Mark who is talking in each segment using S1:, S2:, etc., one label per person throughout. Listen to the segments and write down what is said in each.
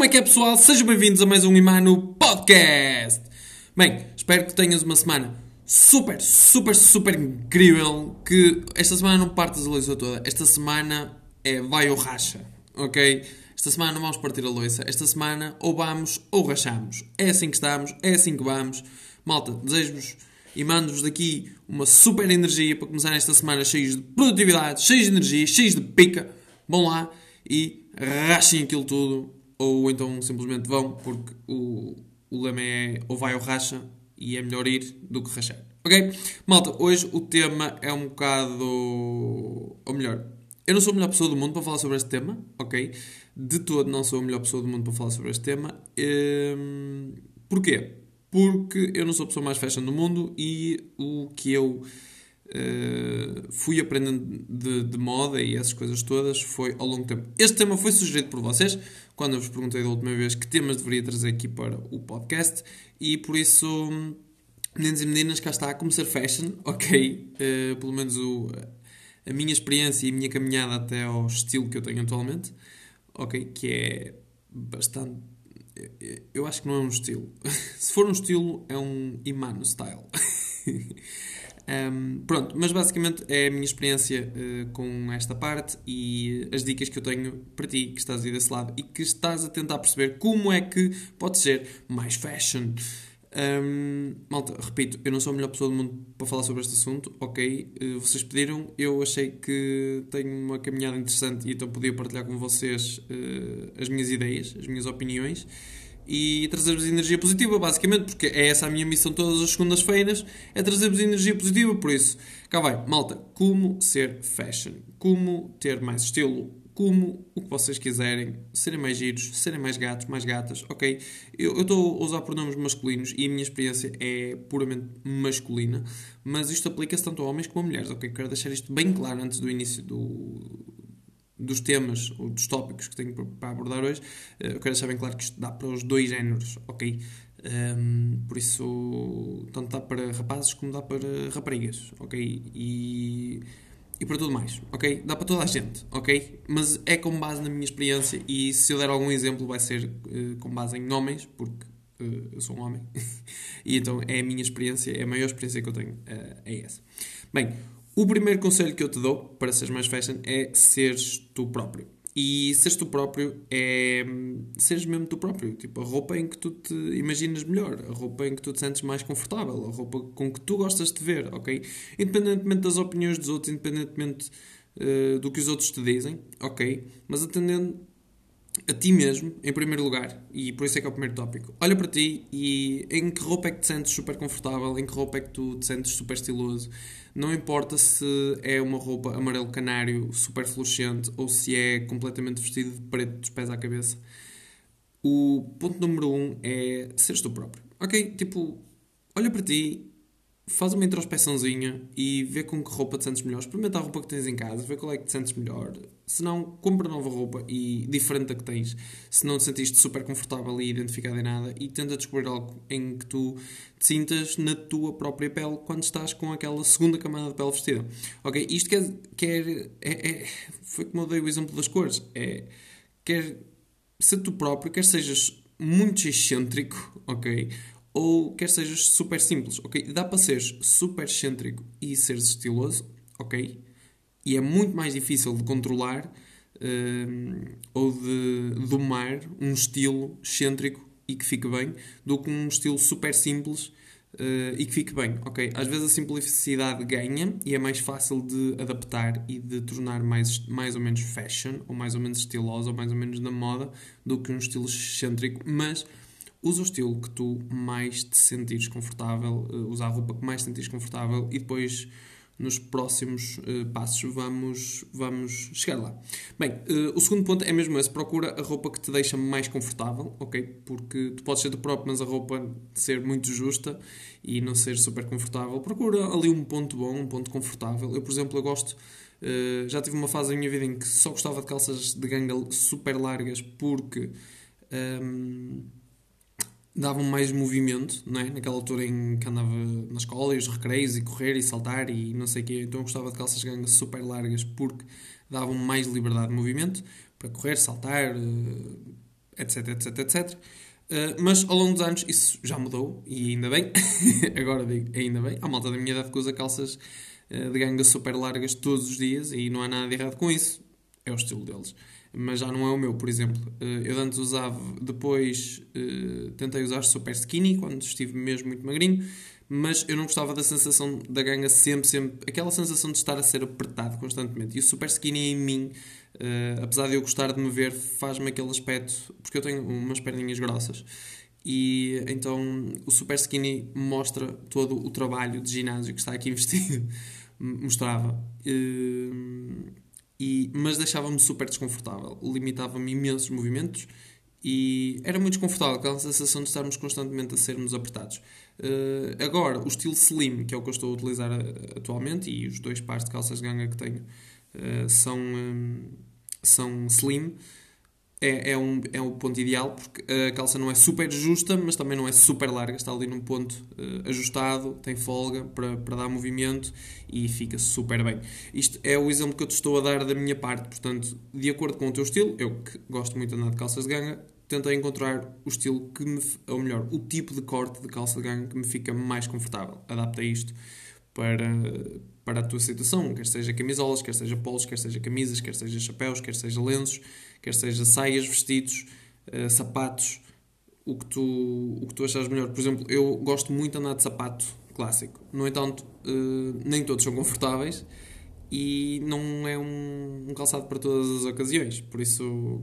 S1: Como é que é, pessoal? Sejam bem-vindos a mais um Imano Podcast. Bem, espero que tenhas uma semana super, super, super incrível. Que esta semana não partas a louça toda. Esta semana é vai ou racha, ok? Esta semana não vamos partir a louça. Esta semana ou vamos ou rachamos. É assim que estamos, é assim que vamos. Malta, desejo-vos e mando-vos daqui uma super energia para começar esta semana cheios de produtividade, cheios de energia, cheios de pica. Vão lá e rachem aquilo tudo, ou então simplesmente vão, porque o, o lema é ou vai ou racha, e é melhor ir do que rachar. Ok? Malta, hoje o tema é um bocado. Ou melhor, eu não sou a melhor pessoa do mundo para falar sobre este tema, ok? De todo não sou a melhor pessoa do mundo para falar sobre este tema. Hum, porquê? Porque eu não sou a pessoa mais fashion do mundo e o que eu Uh, fui aprendendo de, de, moda e essas coisas todas foi ao longo do tempo. Este tema foi sugerido por vocês quando eu vos perguntei da última vez que temas deveria trazer aqui para o podcast e por isso, meninos e meninas, cá está como ser fashion, ok? Uh, pelo menos o, a minha experiência e a minha caminhada até ao estilo que eu tenho atualmente, ok? Que é bastante. Eu acho que não é um estilo. Se for um estilo, é um Imano style. Um, pronto, mas basicamente é a minha experiência uh, com esta parte e as dicas que eu tenho para ti que estás aí desse lado e que estás a tentar perceber como é que pode ser mais fashion. Um, malta, repito, eu não sou a melhor pessoa do mundo para falar sobre este assunto, ok? Uh, vocês pediram, eu achei que tenho uma caminhada interessante e então podia partilhar com vocês uh, as minhas ideias, as minhas opiniões e trazer-vos energia positiva, basicamente, porque é essa a minha missão todas as segundas-feiras, é trazer-vos energia positiva, por isso, cá vai, malta, como ser fashion, como ter mais estilo, como o que vocês quiserem, serem mais giros, serem mais gatos, mais gatas, ok? Eu estou a usar pronomes masculinos e a minha experiência é puramente masculina, mas isto aplica-se tanto a homens como a mulheres, ok? Quero deixar isto bem claro antes do início do, dos temas ou dos tópicos que tenho para abordar hoje, eh, eu quero deixar bem claro que isto dá para os dois géneros, ok? Um, ehm, por isso, tanto dá para rapazes como dá para raparigas, ok? E, e para tudo mais, ok? Dá para toda a gente, ok? Mas é com base na minha experiência e se eu der algum exemplo vai ser uh, com base em homens, porque uh, eu sou um homem. e então é a minha experiência, é a maior experiência que eu tenho, uh, é essa. Bem, o primeiro conselho que eu te dou para seres mais fashion é seres tu próprio. E seres tu próprio é seres mesmo tu próprio. Tipo, a roupa em que tu te imaginas melhor, a roupa em que tu te sentes mais confortável, a roupa com que tu gostas de ver, ok? Independentemente das opiniões dos outros, independentemente uh, do que os outros te dizem, ok? Mas atendendo a ti mesmo, em primeiro lugar, e por isso é que é o primeiro tópico. Olha para ti e em que roupa é que te sentes super confortável, em que roupa é que tu te sentes super estiloso. Não importa se é uma roupa amarelo canário super fluorescente ou se é completamente vestido de preto dos pés à cabeça. O ponto número um é seres tu próprio. Ok? Tipo, olha para ti faz uma introspeçãozinha e vê com que roupa te sentes melhor. Experimenta a roupa que tens em casa, vê qual é que te sentes melhor. Se não, compra nova roupa e diferente da que tens. Se não te sentiste super confortável e identificado em nada e tenta descobrir algo em que tu te sintas na tua própria pele quando estás com aquela segunda camada de pele vestida. Ok? Isto quer. quer é, é, foi como eu dei o exemplo das cores. É, quer ser tu próprio, quer sejas muito excêntrico, ok? ou quer sejas super simples, ok? Dá para seres super excêntrico e seres estiloso, ok? E é muito mais difícil de controlar uh, ou de domar um estilo excêntrico e que fique bem do que um estilo super simples uh, e que fique bem, ok? Às vezes a simplicidade ganha e é mais fácil de adaptar e de tornar mais, mais ou menos fashion, ou mais ou menos estiloso, ou mais ou menos na moda do que um estilo excêntrico, mas usa o estilo que tu mais te sentires confortável, uh, usa a roupa que mais te sentires confortável e depois nos próximos uh, passos vamos, vamos chegar lá. Bem, uh, o segundo ponto é mesmo esse, procura a roupa que te deixa mais confortável, ok? Porque tu podes ser do próprio, mas a roupa ser muito justa e não ser super confortável. Procura ali um ponto bom, um ponto confortável. Eu, por exemplo, eu gosto... Uh, já tive uma fase da minha vida em que só gostava de calças de ganga super largas porque... Um, ehm, davam mais movimento, não é? Naquela altura em que andava na escola e os recreios e correr e saltar e não sei o quê. Então eu gostava de calças de ganga super largas porque davam mais liberdade de movimento para correr, saltar, etc, etc, etc. Mas ao longo dos anos isso já mudou e ainda bem. Agora digo, ainda bem. Há malta da minha idade que usa calças uh, de ganga super largas todos os dias e não há nada de errado com isso. É o estilo deles. Mas já não é o meu, por exemplo. Uh, eu antes usava, depois tentei usar super skinny quando estive mesmo muito magrinho mas eu não gostava da sensação da ganga sempre, sempre, aquela sensação de estar a ser apertado constantemente. E o super skinny em mim, uh, apesar de eu gostar de me ver, faz-me aquele aspecto, porque eu tenho umas perninhas grossas. E então o super skinny mostra todo o trabalho de ginásio que está aqui investido. Mostrava. Uh, e, mas deixava-me super desconfortável. Limitava-me imensos movimentos e era muito desconfortável, aquela sensação de estarmos constantemente a sermos apertados. Uh, agora, o estilo slim, que é o que eu estou a utilizar uh, atualmente, e os dois pares de calças de ganga que tenho uh, são, um, são slim, é, é, um, é o ponto ideal, porque a calça não é super justa, mas também não é super larga, está ali num ponto ajustado, tem folga para, para dar movimento e fica super bem. Isto é o exemplo que eu te estou a dar da minha parte, portanto, de acordo com o teu estilo, eu que gosto muito de andar de calças de ganga, tentei encontrar o estilo que me, ou melhor, o tipo de corte de calça de ganga que me fica mais confortável. Adapta isto para, para a tua situação, quer seja camisolas, quer seja polos, quer seja camisas, quer seja chapéus, quer seja lenços, quer seja saias, vestidos, uh, sapatos, o que, tu, o que tu achas melhor. Por exemplo, eu gosto muito de andar de sapato clássico. No entanto, uh, nem todos são confortáveis e não é um, um calçado para todas as ocasiões. Por isso,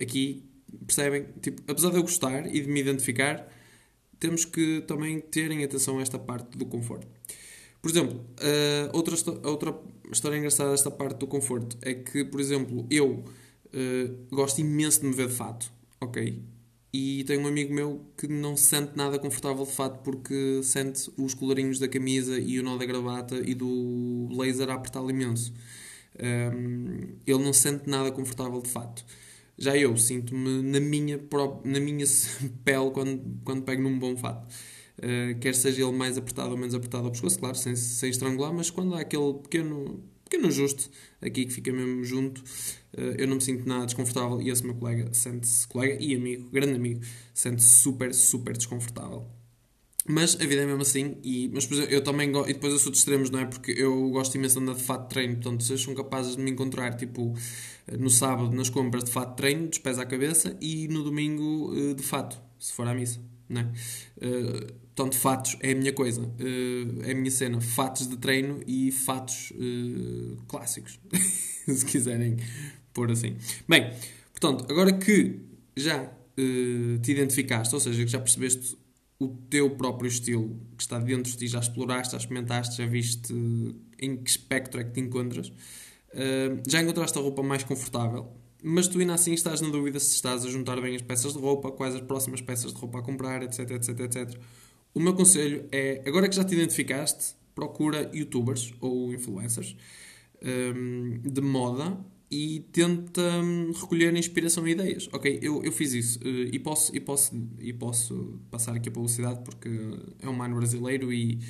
S1: aqui percebem? Tipo, apesar de eu gostar e de me identificar, temos que também terem atenção a esta parte do conforto. Por exemplo, uh, outra, outra história engraçada desta parte do conforto é que, por exemplo, eu uh, gosto imenso de me ver de fato, ok? E tenho um amigo meu que não se sente nada confortável de fato porque sente os colarinhos da camisa e o nó da gravata e do blazer a imenso. Um, ehm, ele não se sente nada confortável de fato. Já eu sinto-me na minha, na minha pele quando, quando pego num bom fato. Uh, quer seja ele mais apertado ou menos apertado ao pescoço, claro, sem, sem estrangular, mas quando há aquele pequeno, pequeno ajuste aqui que fica mesmo junto, uh, eu não me sinto nada desconfortável e esse meu colega sente-se, colega e amigo, grande amigo, sente-se super, super desconfortável. Mas a vida é mesmo assim, e, mas exemplo, eu também e depois eu sou de extremos, não é? Porque eu gosto imenso de andar de fato de treino, portanto, vocês são capazes de me encontrar, tipo, no sábado nas compras de fato de treino, dos pés à cabeça, e no domingo eh, de fato, se for à missa, não é? Portanto, fatos é a minha coisa, uh, é a minha cena, fatos de treino e fatos uh, clássicos, se quiserem pôr assim. Bem, portanto, agora que já te identificaste, ou seja, que já percebeste o teu próprio estilo que está dentro de ti, já exploraste, já experimentaste, já viste em que espectro é que te encontras, uh, já encontraste a roupa mais confortável, mas tu ainda assim estás na dúvida se estás a juntar bem as peças de roupa, quais as próximas peças de roupa a comprar, etc, etc, etc. O meu conselho é, agora que já te identificaste, procura youtubers ou influencers um, de moda e tenta hum, recolher inspiração e ideias. Ok, eu, eu fiz isso uh, e, posso, e, posso, e posso passar aqui a publicidade porque é um mano brasileiro e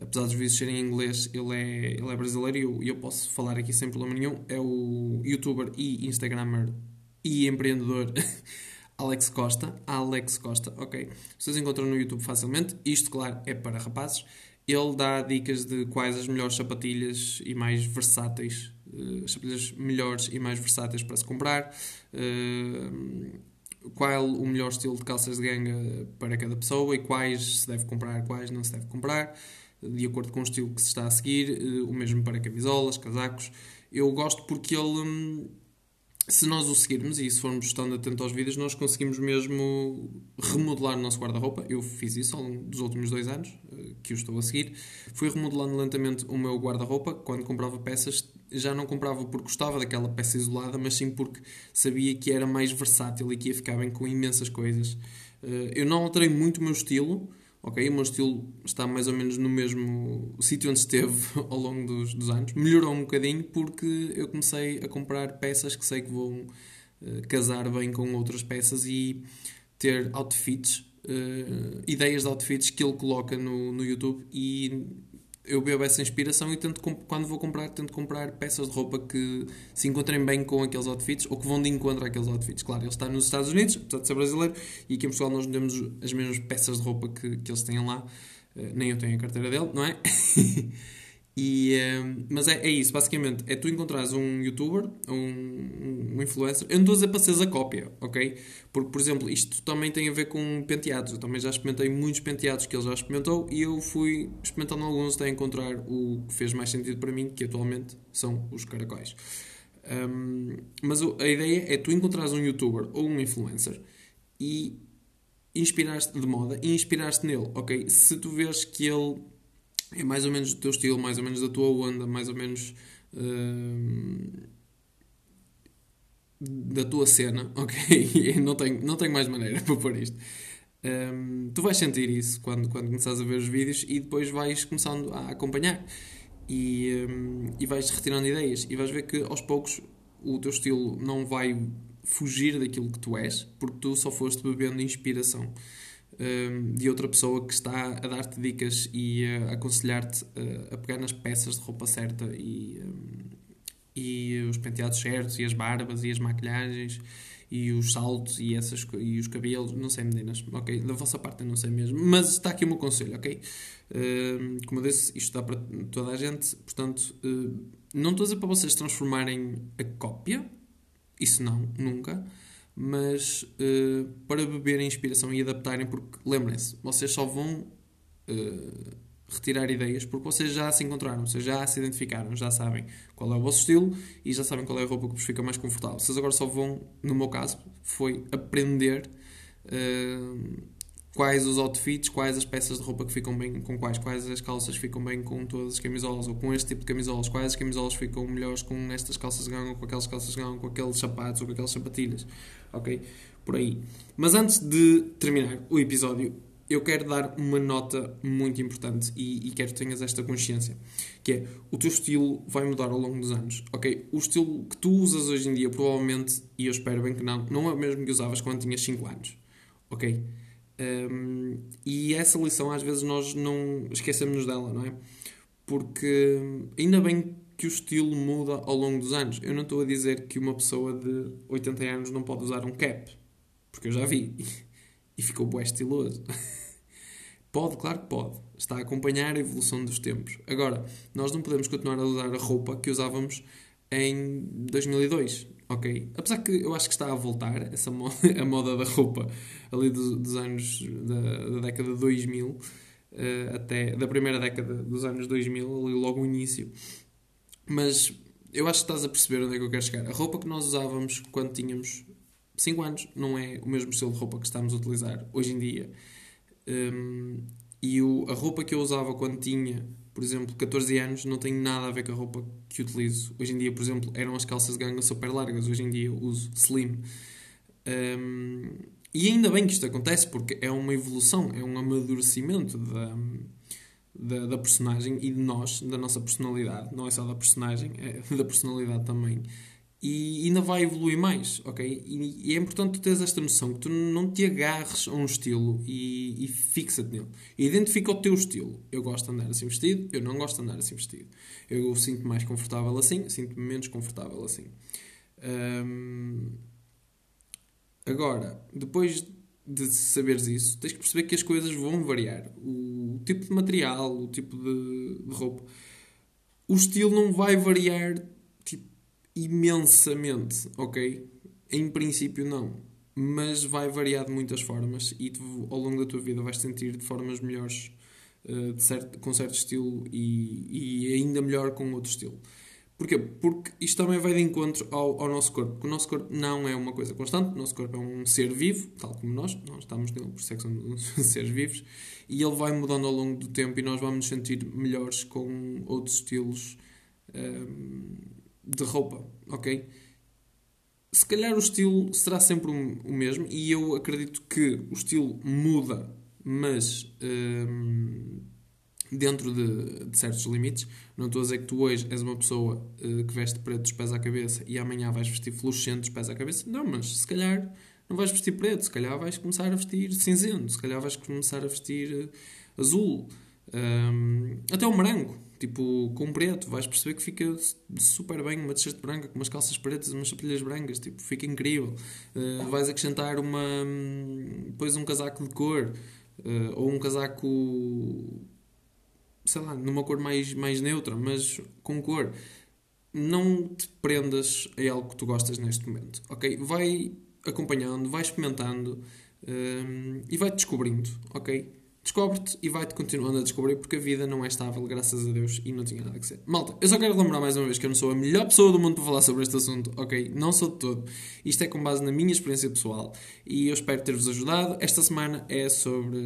S1: apesar dos vídeos serem em inglês, ele é, ele é brasileiro e eu, eu posso falar aqui sem problema nenhum. É o youtuber e instagramer e empreendedor Alex Costa. Alex Costa, ok. Vocês encontram no YouTube facilmente. Isto, claro, é para rapazes. Ele dá dicas de quais as melhores sapatilhas e mais versáteis uh, sapatilhas melhores e mais versáteis para se comprar, uh, qual o melhor estilo de calças de ganga para cada pessoa e quais se deve comprar, quais não se deve comprar, de acordo com o estilo que se está a seguir, uh, o mesmo para camisolas, casacos. Eu gosto porque ele. Se nós o seguirmos e se formos estando atento aos vídeos, nós conseguimos mesmo remodelar o nosso guarda-roupa. Eu fiz isso ao longo dos últimos dois anos eh, que o estou a seguir. Fui remodelando lentamente o meu guarda-roupa. Quando comprava peças, já não comprava porque gostava daquela peça isolada, mas sim porque sabia que era mais versátil e que ia ficar bem com imensas coisas. Eh, eu não alterei muito o meu estilo ok, o meu estilo está mais ou menos no mesmo sítio onde esteve ao longo dos, dos, anos. Melhorou um bocadinho porque eu comecei a comprar peças que sei que vão uh, casar bem com outras peças e ter outfits, uh, ideias de outfits que ele coloca no, no YouTube e eu bebo essa inspiração e tento, quando vou comprar, tento comprar peças de roupa que se encontrem bem com aqueles outfits ou que vão de encontro àqueles outfits. Claro, ele está nos Estados Unidos, apesar de ser brasileiro, e aqui em Portugal nós não temos as mesmas peças de roupa que, que eles têm lá. Uh, nem eu tenho a carteira dele, não é? E, uh, mas é, é isso, basicamente. É tu encontrares um youtuber, um, um influencer. Eu não estou a dizer para seres a cópia, ok? Porque, por exemplo, isto também tem a ver com penteados. Eu também já experimentei muitos penteados que ele já experimentou e eu fui experimentando alguns até encontrar o que fez mais sentido para mim, que atualmente são os caracóis. Um, mas a ideia é tu encontrares um youtuber ou um influencer e inspiraste de moda e inspiraste nele, ok? Se tu vês que ele é mais ou menos do teu estilo, mais ou menos da tua onda, mais ou menos uh, da tua cena, ok? não, tenho, não tenho mais maneira para pôr isto. Um, tu vais sentir isso quando, quando começares a ver os vídeos e depois vais começando a acompanhar e, um, e vais retirando ideias e vais ver que aos poucos o teu estilo não vai fugir daquilo que tu és porque tu só foste bebendo inspiração de outra pessoa que está a dar-te dicas e a aconselhar-te a pegar nas peças de roupa certa e, e os penteados certos e as barbas e as maquilhagens e os saltos e, essas, e os cabelos, não sei meninas, ok? Da vossa parte eu não sei mesmo, mas está aqui o meu conselho, ok? como eu disse, isto dá para toda a gente, portanto, uh, não estou a dizer para vocês transformarem a cópia, isso não, nunca, mas uh, para beberem inspiração e adaptarem, porque lembrem-se, vocês só vão uh, retirar ideias porque vocês já se encontraram, vocês já se identificaram, já sabem qual é o vosso estilo e já sabem qual é a roupa que vos fica mais confortável. Vocês agora só vão, no meu caso, foi aprender. Uh, quais os outfits, quais as peças de roupa que ficam bem com quais, quais as calças ficam bem com todas as camisolas ou com este tipo de camisolas, quais as camisolas ficam melhores com estas calças de ganga, com aquelas calças de ganga, com aqueles sapatos ou com aquelas sapatilhas, ok? Por aí. Mas antes de terminar o episódio, eu quero dar uma nota muito importante e, e, quero que tenhas esta consciência, que é o teu estilo vai mudar ao longo dos anos, ok? O estilo que tu usas hoje em dia, provavelmente, e eu espero bem que não, não é o mesmo que usavas quando tinhas 5 anos, ok? Um, e essa lição às vezes nós não esquecemos dela, não é? Porque ainda bem que o estilo muda ao longo dos anos. Eu não estou a dizer que uma pessoa de 80 anos não pode usar um cap, porque eu já vi e ficou bué estiloso. Pode, claro que pode. Está a acompanhar a evolução dos tempos. Agora, nós não podemos continuar a usar a roupa que usávamos em 2002 ok. Apesar que eu acho que está a voltar essa moda, a moda da roupa ali dos, dos anos da, da, década de 2000 uh, até da primeira década dos anos 2000, ali logo o início. Mas eu acho que estás a perceber onde é que eu quero chegar. A roupa que nós usávamos quando tínhamos 5 anos não é o mesmo estilo de roupa que estamos a utilizar hoje em dia. Um, e o, a roupa que eu usava quando tinha por exemplo, 14 anos não tem nada a ver com a roupa que utilizo. Hoje em dia, por exemplo, eram as calças de ganga super largas, hoje em dia uso slim. Um, e ainda bem que isto acontece, porque é uma evolução, é um amadurecimento da, da, da, personagem e de nós, da nossa personalidade. Não é só da personagem, é da personalidade também e ainda vai evoluir mais, ok? E, é importante tu teres esta noção que tu não te agarres a um estilo e, e fixa-te nele. Identifica o teu estilo. Eu gosto de andar assim vestido, eu não gosto de andar assim vestido. Eu sinto-me mais confortável assim, sinto-me menos confortável assim. Agora, depois de saberes isso, tens que perceber que as coisas vão variar. O tipo de material, o tipo de, de roupa. O estilo não vai variar imensamente, ok? Em princípio, não. Mas vai variar de muitas formas e tu, ao longo da tua vida vais sentir de formas melhores uh, de certo, com certo estilo e, e ainda melhor com outro estilo. Porquê? Porque isto também vai de encontro ao, ao, nosso corpo. Porque o nosso corpo não é uma coisa constante, o nosso corpo é um ser vivo, tal como nós, nós estamos nele, por isso é que somos seres vivos, e ele vai mudando ao longo do tempo e nós vamos nos sentir melhores com outros estilos. Um, ehm, de roupa, ok? Se calhar o estilo será sempre o mesmo e eu acredito que o estilo muda, mas hum, dentro de, de, certos limites. Não estou a dizer que tu hoje és uma pessoa uh, que veste preto dos pés à cabeça e amanhã vais vestir fluorescente dos pés à cabeça. Não, mas se calhar não vais vestir preto, se calhar vais começar a vestir cinzento, se calhar vais começar a vestir uh, azul. Um, até o branco, tipo, com preto, vais perceber que fica super bem uma t-shirt branca com umas calças pretas e umas sapatilhas brancas, tipo, fica incrível. Uh, vais acrescentar uma, depois um casaco de cor, uh, ou um casaco, sei lá, numa cor mais, mais neutra, mas com cor. Não te prendas a algo que tu gostas neste momento, ok? Vai acompanhando, vai experimentando um, e vai descobrindo, ok? Descobre-te e vai-te continuando a descobrir porque a vida não é estável, graças a Deus, e não tinha nada que ser. Malta, eu só quero lembrar mais uma vez que eu não sou a melhor pessoa do mundo para falar sobre este assunto, ok? Não sou de todo. Isto é com base na minha experiência pessoal e eu espero ter-vos ajudado. Esta semana é sobre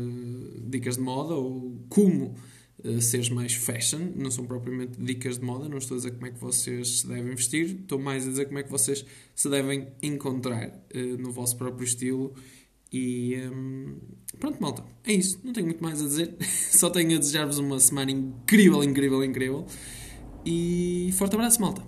S1: dicas de moda ou como uh, seres mais fashion. Não são propriamente dicas de moda, não estou a dizer como é que vocês se devem vestir, estou mais a dizer como é que vocês se devem encontrar uh, no vosso próprio estilo e hum, pronto, malta. É isso. Não tenho muito mais a dizer. Só tenho a desejar-vos uma semana incrível, incrível, incrível. E forte abraço, malta.